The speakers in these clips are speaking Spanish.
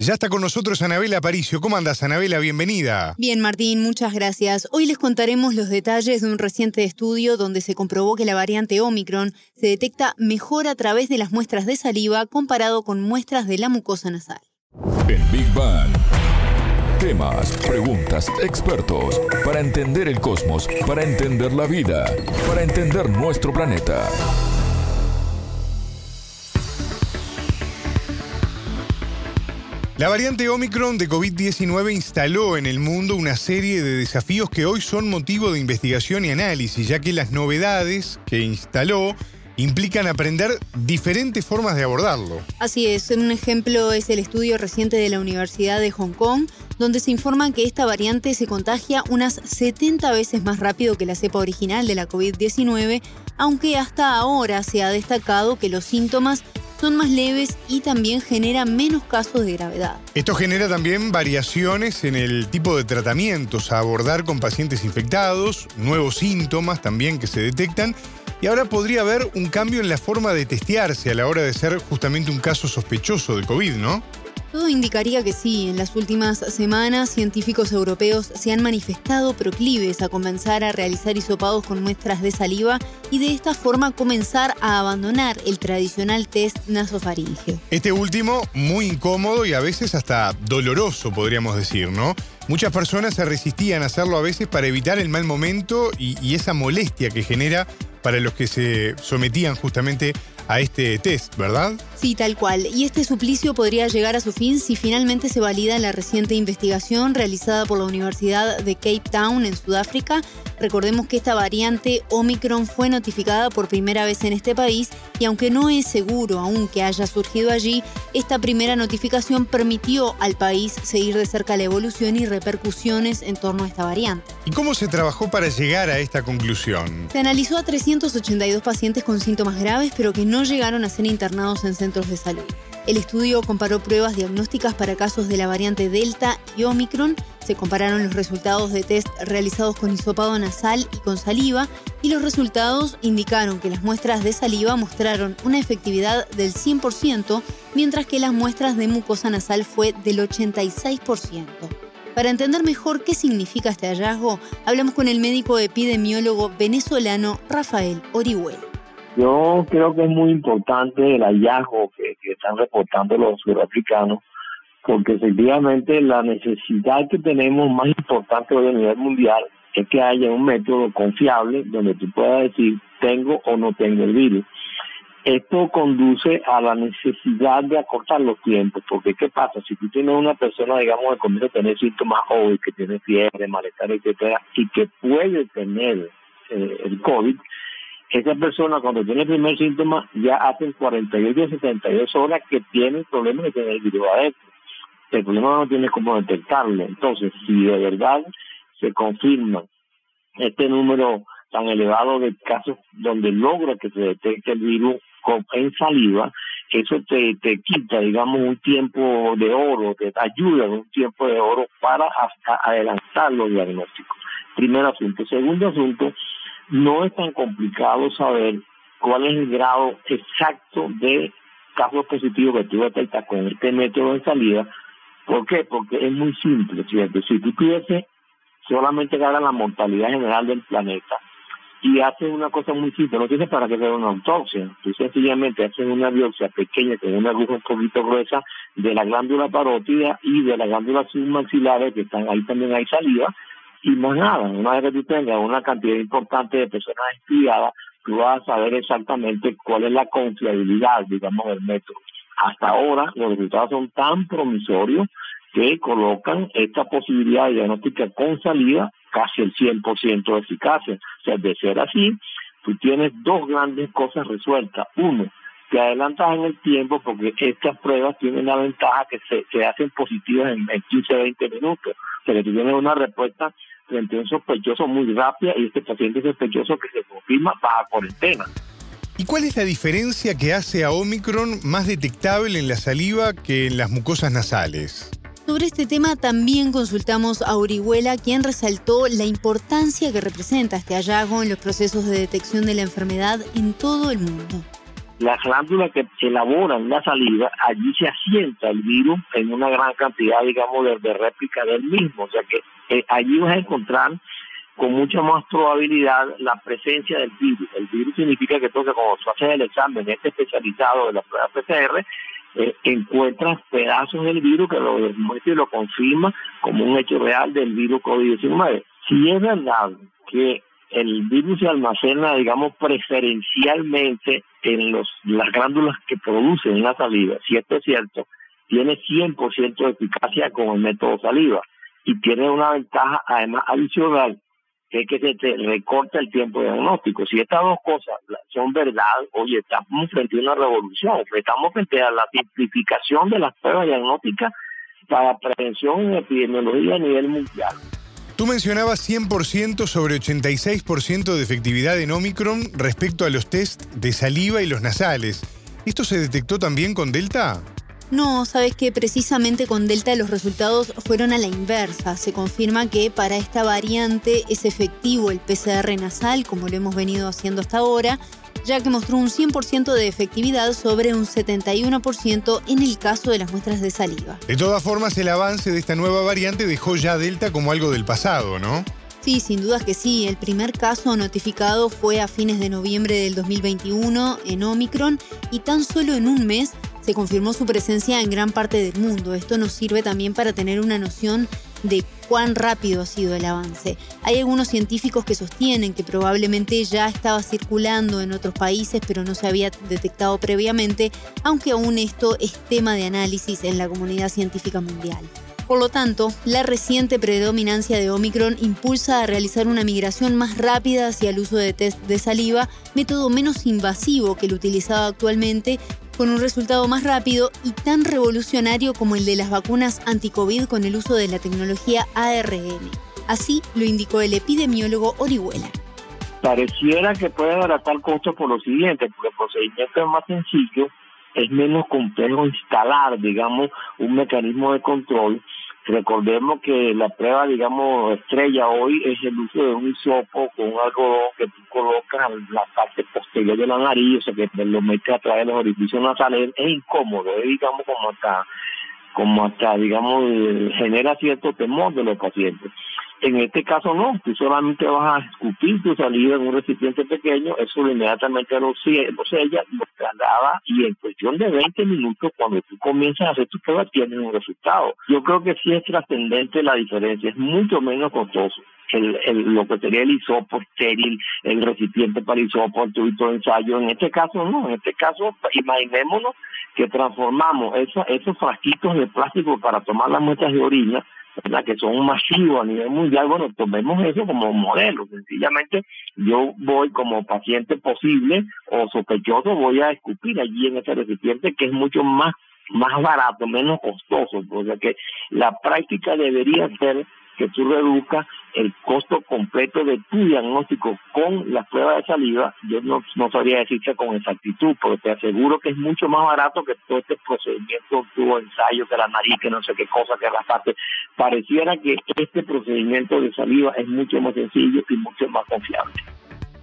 Ya está con nosotros Anabela Aparicio. ¿Cómo andas, Anabela? Bienvenida. Bien, Martín, muchas gracias. Hoy les contaremos los detalles de un reciente estudio donde se comprobó que la variante Omicron se detecta mejor a través de las muestras de saliva comparado con muestras de la mucosa nasal. En Big Bang. Temas, preguntas, expertos, para entender el cosmos, para entender la vida, para entender nuestro planeta. La variante Omicron de COVID-19 instaló en el mundo una serie de desafíos que hoy son motivo de investigación y análisis, ya que las novedades que instaló implican aprender diferentes formas de abordarlo. Así es, un ejemplo es el estudio reciente de la Universidad de Hong Kong, donde se informa que esta variante se contagia unas 70 veces más rápido que la cepa original de la COVID-19, aunque hasta ahora se ha destacado que los síntomas son más leves y también genera menos casos de gravedad. Esto genera también variaciones en el tipo de tratamientos a abordar con pacientes infectados, nuevos síntomas también que se detectan y ahora podría haber un cambio en la forma de testearse a la hora de ser justamente un caso sospechoso de COVID, ¿no? Todo indicaría que sí. En las últimas semanas, científicos europeos se han manifestado proclives a comenzar a realizar hisopados con muestras de saliva y de esta forma comenzar a abandonar el tradicional test nasofaringeo. Este último, muy incómodo y a veces hasta doloroso, podríamos decir, ¿no? Muchas personas se resistían a hacerlo a veces para evitar el mal momento y, y esa molestia que genera para los que se sometían justamente a este test, ¿verdad? Sí, tal cual. Y este suplicio podría llegar a su fin si finalmente se valida la reciente investigación realizada por la Universidad de Cape Town en Sudáfrica. Recordemos que esta variante Omicron fue notificada por primera vez en este país y aunque no es seguro aún que haya surgido allí, esta primera notificación permitió al país seguir de cerca la evolución y repercusiones en torno a esta variante. ¿Y cómo se trabajó para llegar a esta conclusión? Se analizó a 382 pacientes con síntomas graves pero que no llegaron a ser internados en centros de salud. El estudio comparó pruebas diagnósticas para casos de la variante Delta y Omicron, se compararon los resultados de test realizados con hisopado nasal y con saliva y los resultados indicaron que las muestras de saliva mostraron una efectividad del 100%, mientras que las muestras de mucosa nasal fue del 86%. Para entender mejor qué significa este hallazgo, hablamos con el médico epidemiólogo venezolano Rafael Orihuela. Yo creo que es muy importante el hallazgo que, están reportando los sudafricanos, porque efectivamente la necesidad que tenemos más importante hoy a nivel mundial es que haya un método confiable donde tú puedas decir tengo o no tengo el virus. Esto conduce a la necesidad de acortar los tiempos, porque ¿qué pasa? Si tú tienes una persona, digamos, que comienza a tener síntomas hoy, que tiene fiebre, malestar, etcétera, y que puede tener eh, el COVID, esa persona cuando tiene el primer síntoma ya hacen 48 a 72 horas que tiene el problema de tener el virus adentro. El problema no tiene cómo detectarlo. Entonces, si de verdad se confirma este número tan elevado de casos donde logra que se detecte el virus en saliva, eso te, te quita, digamos, un tiempo de oro, te ayuda un tiempo de oro para hasta adelantar los diagnósticos. Primer asunto. Segundo asunto, no es tan complicado saber cuál es el grado exacto de casos positivos que tú detectas con este método de salida. ¿Por qué? Porque es muy simple, ¿cierto? Si tú tuviese solamente que la mortalidad general del planeta y haces una cosa muy simple, no tienes para qué hacer una autopsia, tú sencillamente haces una biopsia pequeña con una aguja un poquito gruesa de la glándula parótida y de la glándula submaxilar que están ahí también hay saliva y más nada, una vez que tú tengas una cantidad importante de personas estudiadas, tú vas a saber exactamente cuál es la confiabilidad, digamos, del método. Hasta ahora los resultados son tan promisorios que colocan esta posibilidad de diagnóstica con salida casi el 100% de eficacia. O sea, de ser así, tú tienes dos grandes cosas resueltas. Uno, te adelantas en el tiempo porque estas pruebas tienen la ventaja que se, se hacen positivas en, en 15, 20 minutos. O sea, que tú tienes una respuesta frente a un sospechoso muy rápida y este paciente sospechoso que se confirma baja cuarentena. ¿Y cuál es la diferencia que hace a Omicron más detectable en la saliva que en las mucosas nasales? Sobre este tema también consultamos a Orihuela, quien resaltó la importancia que representa este hallazgo en los procesos de detección de la enfermedad en todo el mundo. Las glándulas que se elaboran la saliva, allí se asienta el virus en una gran cantidad, digamos, de, réplica del mismo. O sea que eh, allí vas a encontrar con mucha más probabilidad la presencia del virus. El virus significa que entonces cuando tú haces el examen este especializado de la prueba PCR, eh, encuentras pedazos del virus que lo demuestra y lo confirma como un hecho real del virus COVID-19. Si es verdad que el virus se almacena, digamos, preferencialmente en los, las glándulas que producen la saliva, si esto es cierto, tiene 100% de eficacia con el método saliva y tiene una ventaja además adicional que es que se te recorta el tiempo de diagnóstico. Si estas dos cosas son verdad, oye, estamos frente a una revolución, estamos frente a la simplificación de las pruebas diagnósticas para prevención en epidemiología a nivel mundial. Tú mencionabas 100% sobre 86% de efectividad en Omicron respecto a los test de saliva y los nasales. ¿Esto se detectó también con Delta? No, sabes que precisamente con Delta los resultados fueron a la inversa. Se confirma que para esta variante es efectivo el PCR nasal, como lo hemos venido haciendo hasta ahora, ya que mostró un 100% de efectividad sobre un 71% en el caso de las muestras de saliva. De todas formas, el avance de esta nueva variante dejó ya Delta como algo del pasado, ¿no? Sí, sin dudas que sí. El primer caso notificado fue a fines de noviembre del 2021 en Omicron y tan solo en un mes se confirmó su presencia en gran parte del mundo. Esto nos sirve también para tener una noción de cuán rápido ha sido el avance. Hay algunos científicos que sostienen que probablemente ya estaba circulando en otros países, pero no se había detectado previamente, aunque aún esto es tema de análisis en la comunidad científica mundial. Por lo tanto, la reciente predominancia de Omicron impulsa a realizar una migración más rápida hacia el uso de test de saliva, método menos invasivo que el utilizado actualmente con un resultado más rápido y tan revolucionario como el de las vacunas anti-COVID con el uso de la tecnología ARN. Así lo indicó el epidemiólogo Orihuela. Pareciera que puede abaratar costos por lo siguiente, porque el procedimiento es más sencillo, es menos complejo instalar, digamos, un mecanismo de control Recordemos que la prueba, digamos, estrella hoy es el uso de un hisopo con un algodón que tú colocas en la parte posterior de la nariz, o sea, que lo metes a través de los orificios nasales. Es incómodo, es, digamos, como hasta, como hasta, digamos, genera cierto temor de los pacientes. En este caso no, tú solamente vas a escupir tu saliva en un recipiente pequeño, eso inmediatamente lo, lo sella, lo traslada y en cuestión de 20 minutos cuando tú comienzas a hacer tu prueba tienes un resultado. Yo creo que sí es trascendente la diferencia, es mucho menos costoso. El, el, lo que sería el hisopo estéril, el recipiente para hisopo, el tubito de ensayo. En este caso no, en este caso imaginémonos que transformamos esos frasquitos de plástico para tomar las muestras de orina ¿verdad? que son masivos a nivel mundial, bueno, tomemos eso como modelo. Sencillamente yo voy como paciente posible o sospechoso, voy a escupir allí en ese recipiente que es mucho más más barato, menos costoso, o sea que la práctica debería ser que tú reduzcas el costo completo de tu diagnóstico con la prueba de saliva, yo no, no sabría decirte con exactitud, porque te aseguro que es mucho más barato que todo este procedimiento, tuvo ensayo, que la nariz, que no sé qué cosa, que la parte. Pareciera que este procedimiento de saliva es mucho más sencillo y mucho más confiable.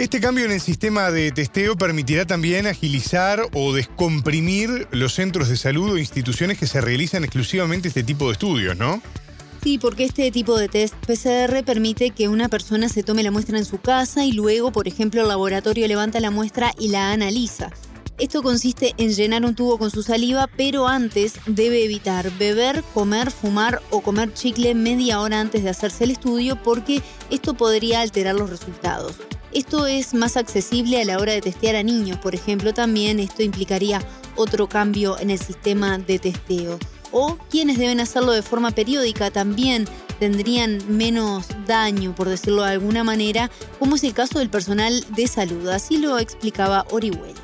Este cambio en el sistema de testeo permitirá también agilizar o descomprimir los centros de salud o instituciones que se realizan exclusivamente este tipo de estudios, ¿no? Sí, porque este tipo de test PCR permite que una persona se tome la muestra en su casa y luego, por ejemplo, el laboratorio levanta la muestra y la analiza. Esto consiste en llenar un tubo con su saliva, pero antes debe evitar beber, comer, fumar o comer chicle media hora antes de hacerse el estudio porque esto podría alterar los resultados. Esto es más accesible a la hora de testear a niños, por ejemplo, también esto implicaría otro cambio en el sistema de testeo o quienes deben hacerlo de forma periódica también tendrían menos daño, por decirlo de alguna manera, como es el caso del personal de salud. Así lo explicaba Orihuel.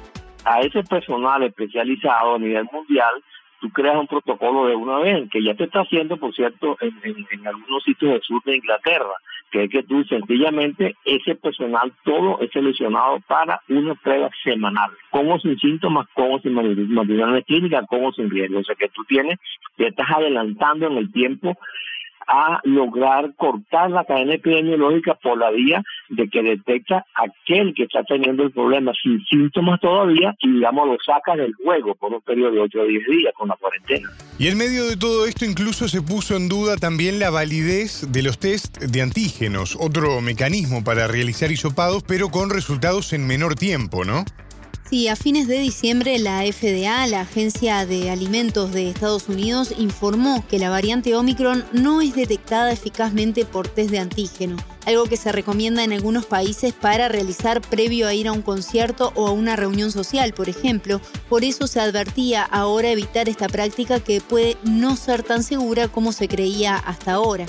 A ese personal especializado a nivel mundial, tú creas un protocolo de una vez, que ya te está haciendo, por cierto, en, algunos sitios del sur de Inglaterra. Que es que tú sencillamente ese personal todo es seleccionado para una prueba semanal, con o sin síntomas, con o sin manifestaciones clínicas, con o sin riesgo. O sea que tú tienes, te estás adelantando en el tiempo a lograr cortar la cadena epidemiológica por la vía de que detecta aquel que está teniendo el problema sin síntomas todavía y digamos lo saca del juego por un periodo de 8 o 10 días con la cuarentena. Y en medio de todo esto incluso se puso en duda también la validez de los test de antígenos, otro mecanismo para realizar hisopados pero con resultados en menor tiempo, ¿no? Sí, a fines de diciembre la FDA, la Agencia de Alimentos de Estados Unidos, informó que la variante Omicron no es detectada eficazmente por test de antígeno, algo que se recomienda en algunos países para realizar previo a ir a un concierto o a una reunión social, por ejemplo. Por eso se advertía ahora evitar esta práctica que puede no ser tan segura como se creía hasta ahora.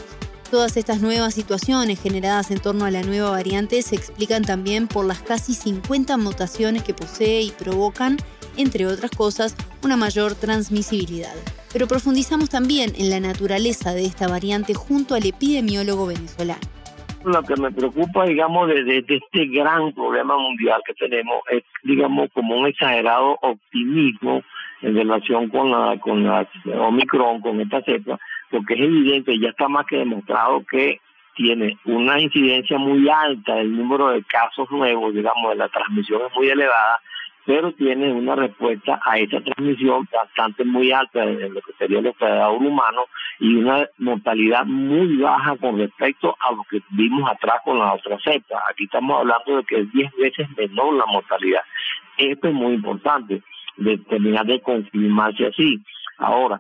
Todas estas nuevas situaciones generadas en torno a la nueva variante se explican también por las casi 50 mutaciones que posee y provocan, entre otras cosas, una mayor transmisibilidad. Pero profundizamos también en la naturaleza de esta variante junto al epidemiólogo venezolano. Lo que me preocupa, digamos, de, este gran problema mundial que tenemos es, digamos, como un exagerado optimismo en relación con la, con la Omicron, con esta cepa, porque es evidente, ya está más que demostrado que tiene una incidencia muy alta del número de casos nuevos, digamos, de la transmisión es muy elevada, pero tiene una respuesta a esa transmisión bastante muy alta en lo que sería el hospedador humano y una mortalidad muy baja con respecto a lo que vimos atrás con la otra cepa. Aquí estamos hablando de que es 10 veces menor la mortalidad. Esto es muy importante, de terminar de confirmarse así. Ahora,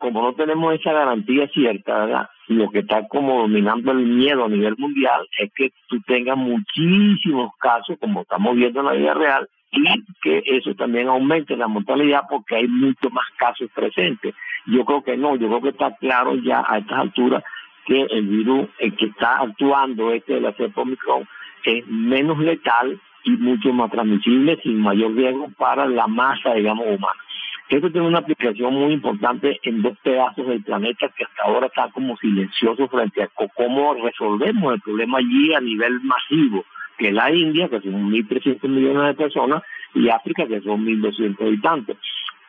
como no tenemos esa garantía cierta, ¿verdad? lo que está como dominando el miedo a nivel mundial es que tú tengas muchísimos casos, como estamos viendo en la vida real, y que eso también aumente la mortalidad porque hay muchos más casos presentes. Yo creo que no, yo creo que está claro ya a estas alturas que el virus el que está actuando, este de la cepa Omicron, es menos letal y mucho más transmisible sin mayor riesgo para la masa, digamos, humana. Esto tiene una aplicación muy importante en dos pedazos del planeta que hasta ahora están como silenciosos frente a cómo resolvemos el problema allí a nivel masivo, que es la India, que son 1.300 millones de personas, y África, que son 1.200 habitantes.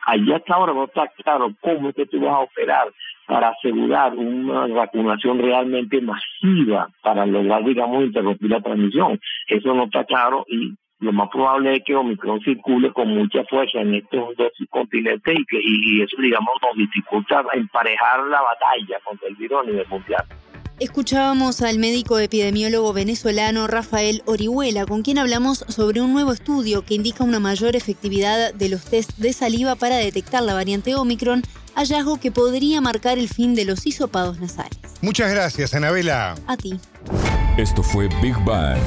Allí hasta ahora no está claro cómo es que tú vas a operar para asegurar una vacunación realmente masiva para lograr, digamos, interrumpir la transmisión. Eso no está claro y lo más probable es que Omicron circule con mucha fuerza en estos dos continentes y que y eso, digamos, nos dificulta emparejar la batalla contra el virus a nivel mundial. Escuchábamos al médico epidemiólogo venezolano Rafael Orihuela, con quien hablamos sobre un nuevo estudio que indica una mayor efectividad de los test de saliva para detectar la variante Omicron, hallazgo que podría marcar el fin de los hisopados nasales. Muchas gracias, Anabela. A ti. Esto fue Big Bang